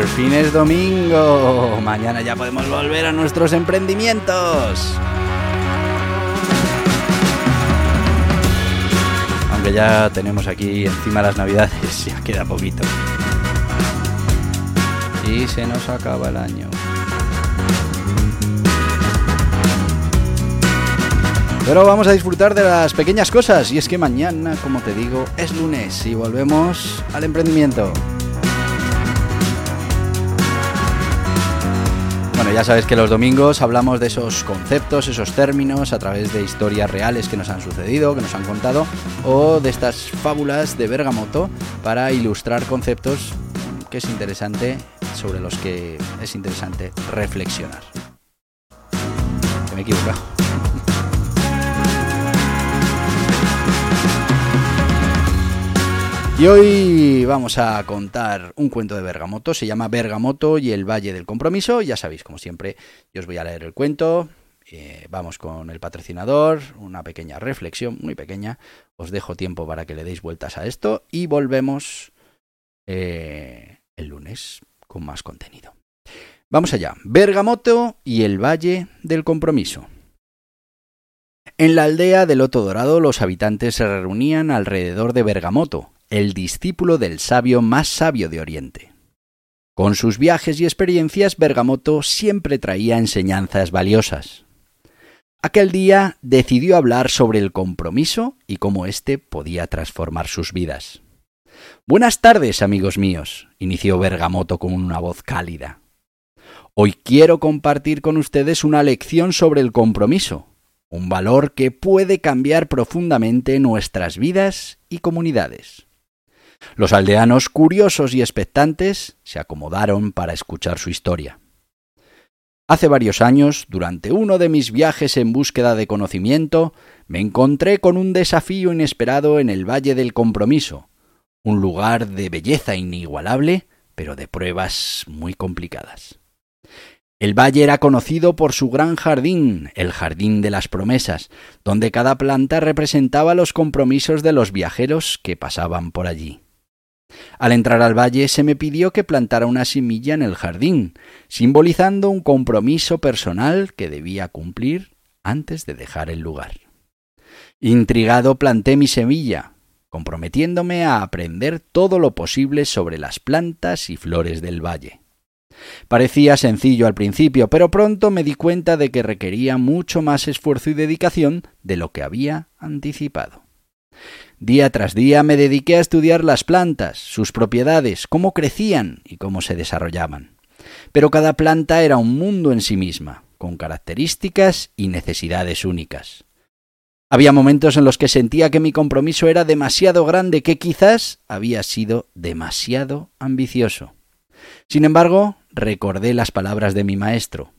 Por fin es domingo. Mañana ya podemos volver a nuestros emprendimientos. Aunque ya tenemos aquí encima las navidades, ya queda poquito. Y se nos acaba el año. Pero vamos a disfrutar de las pequeñas cosas y es que mañana, como te digo, es lunes y volvemos al emprendimiento. Ya sabes que los domingos hablamos de esos conceptos, esos términos a través de historias reales que nos han sucedido, que nos han contado, o de estas fábulas de Bergamoto para ilustrar conceptos que es interesante, sobre los que es interesante reflexionar. Me he equivocado. Y hoy vamos a contar un cuento de Bergamoto, se llama Bergamoto y el Valle del Compromiso, ya sabéis, como siempre, yo os voy a leer el cuento, eh, vamos con el patrocinador, una pequeña reflexión, muy pequeña, os dejo tiempo para que le deis vueltas a esto y volvemos eh, el lunes con más contenido. Vamos allá, Bergamoto y el Valle del Compromiso. En la aldea de Loto Dorado los habitantes se reunían alrededor de Bergamoto, el discípulo del sabio más sabio de Oriente. Con sus viajes y experiencias, Bergamoto siempre traía enseñanzas valiosas. Aquel día decidió hablar sobre el compromiso y cómo éste podía transformar sus vidas. Buenas tardes, amigos míos, inició Bergamoto con una voz cálida. Hoy quiero compartir con ustedes una lección sobre el compromiso, un valor que puede cambiar profundamente nuestras vidas y comunidades. Los aldeanos, curiosos y expectantes, se acomodaron para escuchar su historia. Hace varios años, durante uno de mis viajes en búsqueda de conocimiento, me encontré con un desafío inesperado en el Valle del Compromiso, un lugar de belleza inigualable, pero de pruebas muy complicadas. El valle era conocido por su gran jardín, el Jardín de las Promesas, donde cada planta representaba los compromisos de los viajeros que pasaban por allí. Al entrar al valle se me pidió que plantara una semilla en el jardín, simbolizando un compromiso personal que debía cumplir antes de dejar el lugar. Intrigado planté mi semilla, comprometiéndome a aprender todo lo posible sobre las plantas y flores del valle. Parecía sencillo al principio, pero pronto me di cuenta de que requería mucho más esfuerzo y dedicación de lo que había anticipado. Día tras día me dediqué a estudiar las plantas, sus propiedades, cómo crecían y cómo se desarrollaban. Pero cada planta era un mundo en sí misma, con características y necesidades únicas. Había momentos en los que sentía que mi compromiso era demasiado grande, que quizás había sido demasiado ambicioso. Sin embargo, recordé las palabras de mi maestro.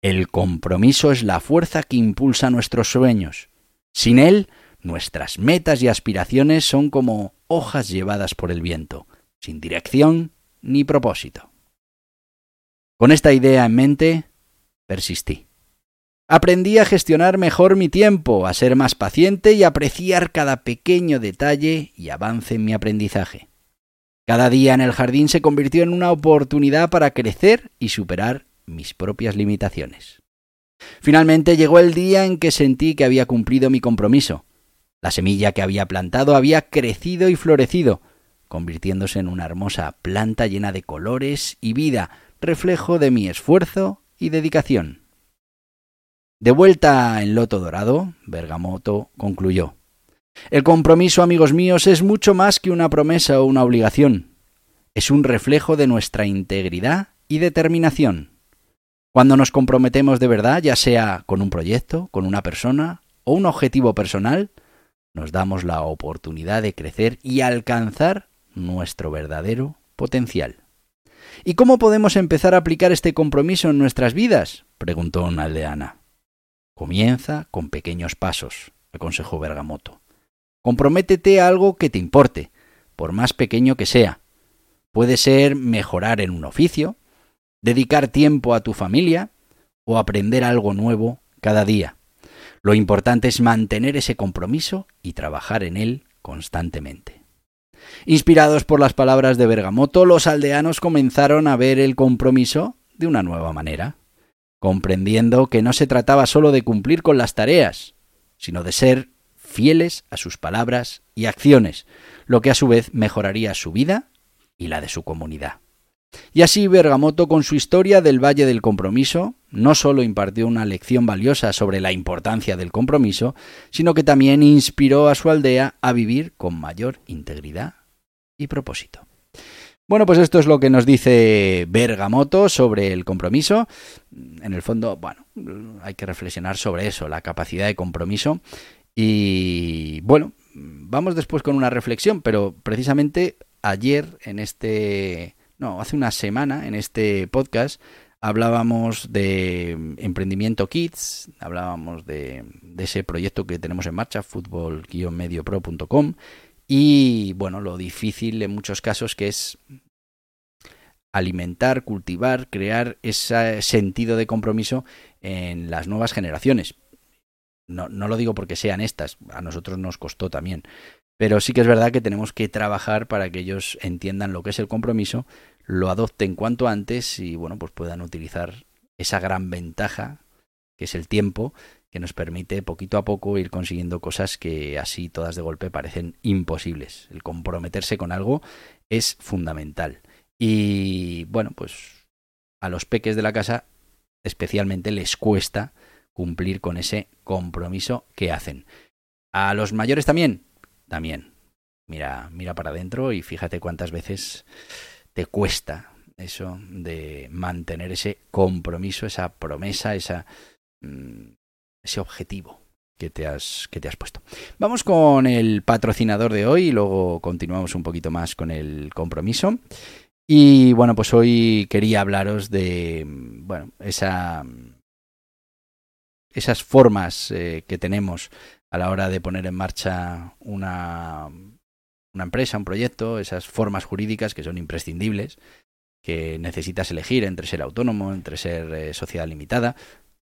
El compromiso es la fuerza que impulsa nuestros sueños. Sin él, Nuestras metas y aspiraciones son como hojas llevadas por el viento, sin dirección ni propósito. Con esta idea en mente, persistí. Aprendí a gestionar mejor mi tiempo, a ser más paciente y apreciar cada pequeño detalle y avance en mi aprendizaje. Cada día en el jardín se convirtió en una oportunidad para crecer y superar mis propias limitaciones. Finalmente llegó el día en que sentí que había cumplido mi compromiso La semilla que había plantado había crecido y florecido, convirtiéndose en una hermosa planta llena de colores y vida, reflejo de mi esfuerzo y dedicación. De vuelta en Loto Dorado, Bergamoto concluyó. El compromiso, amigos míos, es mucho más que una promesa o una obligación. Es un reflejo de nuestra integridad y determinación. Cuando nos comprometemos de verdad, ya sea con un proyecto, con una persona o un objetivo personal, nos damos la oportunidad de crecer y alcanzar nuestro verdadero potencial. ¿Y cómo podemos empezar a aplicar este compromiso en nuestras vidas? preguntó una aldeana. Comienza con pequeños pasos, aconsejó Bergamoto. Comprométete a algo que te importe, por más pequeño que sea. Puede ser mejorar en un oficio, dedicar tiempo a tu familia o aprender algo nuevo cada día. Lo importante es mantener ese compromiso y trabajar en él constantemente. Inspirados por las palabras de Bergamoto, los aldeanos comenzaron a ver el compromiso de una nueva manera, comprendiendo que no se trataba solo de cumplir con las tareas, sino de ser fieles a sus palabras y acciones, lo que a su vez mejoraría su vida y la de su comunidad. Y así Bergamoto, con su historia del Valle del Compromiso, no solo impartió una lección valiosa sobre la importancia del compromiso, sino que también inspiró a su aldea a vivir con mayor integridad y propósito. Bueno, pues esto es lo que nos dice Bergamoto sobre el compromiso. En el fondo, bueno, hay que reflexionar sobre eso, la capacidad de compromiso. Y bueno, vamos después con una reflexión, pero precisamente ayer en este no, hace una semana en este podcast hablábamos de emprendimiento kids, hablábamos de, ese proyecto que tenemos en marcha, fútbol-mediopro.com, y bueno, lo difícil en muchos casos que es alimentar, cultivar, crear ese sentido de compromiso en las nuevas generaciones. No, no lo digo porque sean estas, a nosotros nos costó también, pero sí que es verdad que tenemos que trabajar para que ellos entiendan lo que es el compromiso, lo adopten cuanto antes y bueno, pues puedan utilizar esa gran ventaja que es el tiempo que nos permite poquito a poco ir consiguiendo cosas que así todas de golpe parecen imposibles. El comprometerse con algo es fundamental. Y bueno, pues a los peques de la casa especialmente les cuesta cumplir con ese compromiso que hacen. A los mayores también, también. Mira, mira para adentro y fíjate cuántas veces te cuesta eso de mantener ese compromiso, esa promesa, esa, mm, ese objetivo que te, has, que te has puesto. Vamos con el patrocinador de hoy y luego continuamos un poquito más con el compromiso. Y bueno, pues hoy quería hablaros de, bueno, esa, esas formas eh, que tenemos a la hora de poner en marcha una, una empresa, un proyecto, esas formas jurídicas que son imprescindibles, que necesitas elegir entre ser autónomo, entre ser eh, sociedad limitada,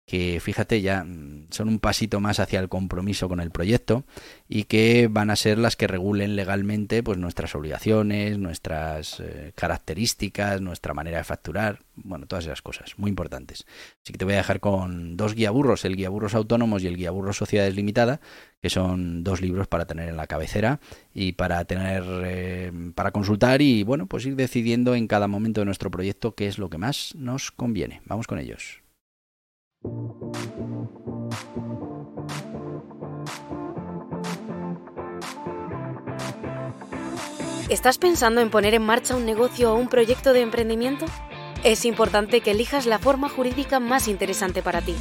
que fíjate ya mm, son un pasito más hacia el compromiso con el proyecto y que van a ser las que regulen legalmente pues nuestras obligaciones, nuestras eh, características, nuestra manera de facturar, bueno, todas esas cosas muy importantes. Así que te voy a dejar con dos guiaburros, el guiaburros autónomos y el guiaburros sociedades limitada, que son dos libros para tener en la cabecera y para tener eh, para consultar y bueno, pues ir decidiendo en cada momento de nuestro proyecto qué es lo que más nos conviene. Vamos con ellos. ¿Estás pensando en poner en marcha un negocio o un proyecto de emprendimiento? Es importante que elijas la forma jurídica más interesante para ti,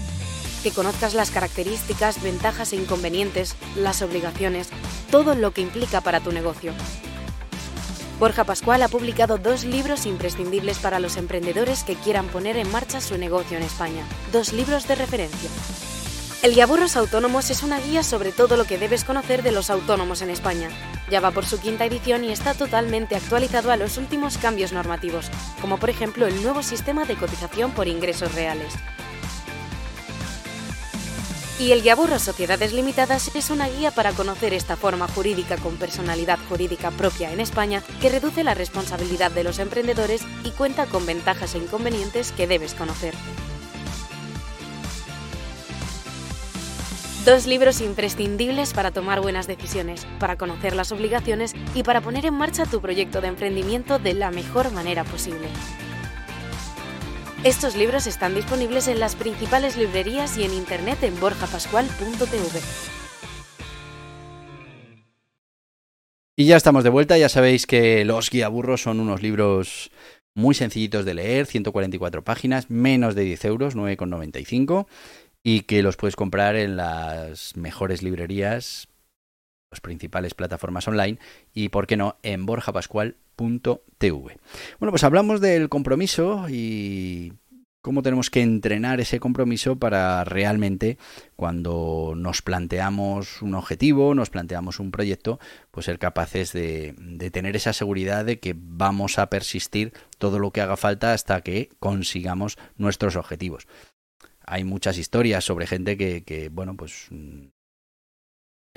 que conozcas las características, ventajas e inconvenientes, las obligaciones, todo lo que implica para tu negocio. Borja Pascual ha publicado dos libros imprescindibles para los emprendedores que quieran poner en marcha su negocio en España. Dos libros de referencia. El Guiaburros Autónomos es una guía sobre todo lo que debes conocer de los autónomos en España. Ya va por su quinta edición y está totalmente actualizado a los últimos cambios normativos, como por ejemplo el nuevo sistema de cotización por ingresos reales. Y el Guiaburro Sociedades Limitadas es una guía para conocer esta forma jurídica con personalidad jurídica propia en España que reduce la responsabilidad de los emprendedores y cuenta con ventajas e inconvenientes que debes conocer. Dos libros imprescindibles para tomar buenas decisiones, para conocer las obligaciones y para poner en marcha tu proyecto de emprendimiento de la mejor manera posible. Estos libros están disponibles en las principales librerías y en internet en borjapascual.tv. Y ya estamos de vuelta, ya sabéis que los guiaburros son unos libros muy sencillitos de leer, 144 páginas, menos de 10 euros, 9,95 y que los puedes comprar en las mejores librerías, las principales plataformas online y, por qué no, en borjapascual.tv. Bueno, pues hablamos del compromiso y cómo tenemos que entrenar ese compromiso para realmente cuando nos planteamos un objetivo, nos planteamos un proyecto, pues ser capaces de, tener esa seguridad de que vamos a persistir todo lo que haga falta hasta que consigamos nuestros objetivos hay muchas historias sobre gente que, bueno, pues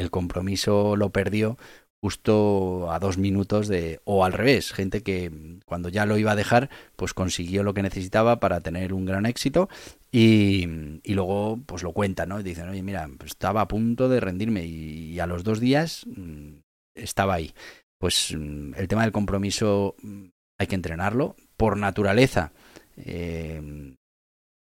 el compromiso lo perdió justo a dos minutos de o al revés gente que mm, cuando ya lo iba a dejar pues consiguió lo que necesitaba para tener un gran éxito y, y luego pues lo cuenta no dicen oye mira pues estaba a punto de rendirme y, y a los dos días mmm, estaba ahí pues mmm, el tema del compromiso mm, hay que entrenarlo por naturaleza. Eh,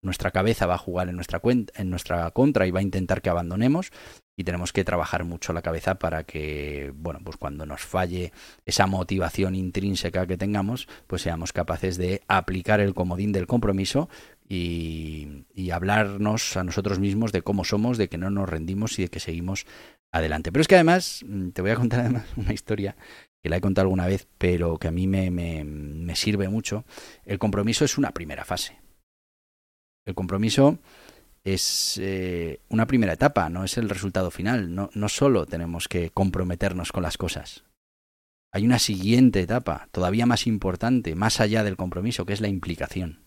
nuestra cabeza va a jugar en nuestra, cuenta, en nuestra contra y va a intentar que abandonemos y tenemos que trabajar mucho la cabeza para que, bueno, pues cuando nos falle esa motivación intrínseca que tengamos, pues seamos capaces de aplicar el comodín del compromiso y, y hablarnos a nosotros mismos de cómo somos, de que no nos rendimos y de que seguimos adelante. Pero es que además, mm, te voy a contar además una historia que la he contado alguna vez, pero que a mí me, me, me sirve mucho. El compromiso es una primera fase el compromiso es eh, una primera etapa, no es el resultado final. No, solo tenemos que comprometernos con las cosas. Hay una siguiente etapa, todavía más importante, más allá del compromiso, que es la implicación.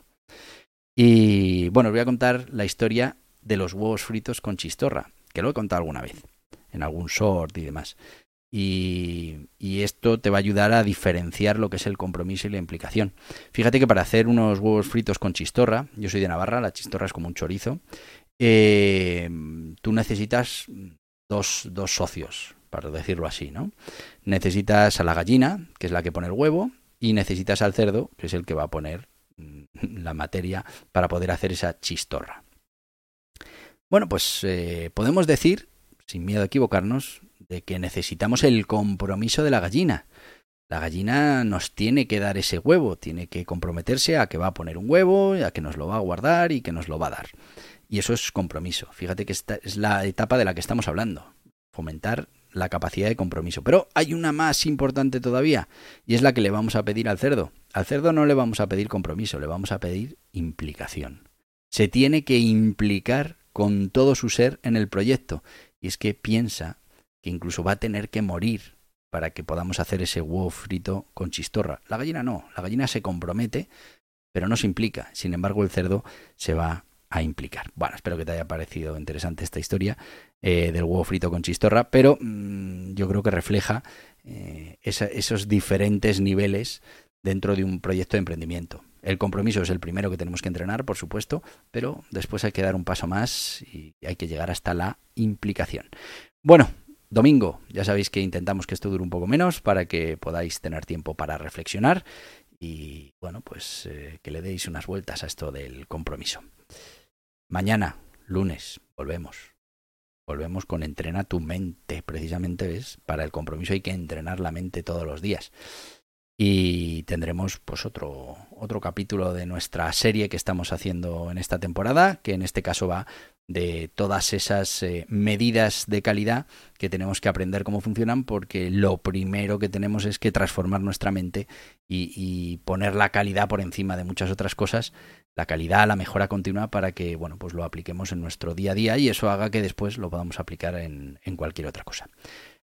Y bueno, os voy a contar la historia de los huevos fritos con chistorra, que lo he contado alguna vez, en algún short y demás. Y, y, esto te va a ayudar a diferenciar lo que es el compromiso y la implicación. Fíjate que para hacer unos huevos fritos con chistorra, yo soy de Navarra, la chistorra es como un chorizo, eh, tú necesitas dos, dos socios, para decirlo así, ¿no? Necesitas a la gallina, que es la que pone el huevo, y necesitas al cerdo, que es el que va a poner mm, la materia para poder hacer esa chistorra. Bueno, pues eh, podemos decir, sin miedo a equivocarnos, de que necesitamos el compromiso de la gallina. La gallina nos tiene que dar ese huevo, tiene que comprometerse a que va a poner un huevo, a que nos lo va a guardar y que nos lo va a dar. Y eso es compromiso. Fíjate que esta es la etapa de la que estamos hablando. Fomentar la capacidad de compromiso. Pero hay una más importante todavía, y es la que le vamos a pedir al cerdo. Al cerdo no le vamos a pedir compromiso, le vamos a pedir implicación. Se tiene que implicar con todo su ser en el proyecto. Y es que piensa incluso va a tener que morir para que podamos hacer ese huevo frito con chistorra. La gallina no, la gallina se compromete, pero no se implica. Sin embargo, el cerdo se va a implicar. Bueno, espero que te haya parecido interesante esta historia eh, del huevo frito con chistorra, pero mmm, yo creo que refleja eh, esos diferentes niveles dentro de un proyecto de emprendimiento. El compromiso es el primero que tenemos que entrenar, por supuesto, pero después hay que dar un paso más y hay que llegar hasta la implicación. Bueno, domingo. Ya sabéis que intentamos que esto dure un poco menos para que podáis tener tiempo para reflexionar y, bueno, pues eh, que le deis unas vueltas a esto del compromiso. Mañana, lunes, volvemos. Volvemos con entrena tu mente. Precisamente, ¿ves? Para el compromiso hay que entrenar la mente todos los días. Y tendremos pues otro, otro capítulo de nuestra serie que estamos haciendo en esta temporada, que en este caso va de todas esas eh, medidas de calidad que tenemos que aprender cómo funcionan porque lo primero que tenemos es que transformar nuestra mente y, poner la calidad por encima de muchas otras cosas, la calidad, la mejora continua para que bueno pues lo apliquemos en nuestro día a día y eso haga que después lo podamos aplicar en, en cualquier otra cosa.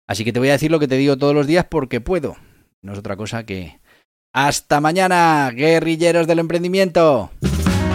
Así que te voy a decir lo que te digo todos los días porque puedo, no es otra cosa que hasta mañana, guerrilleros del emprendimiento.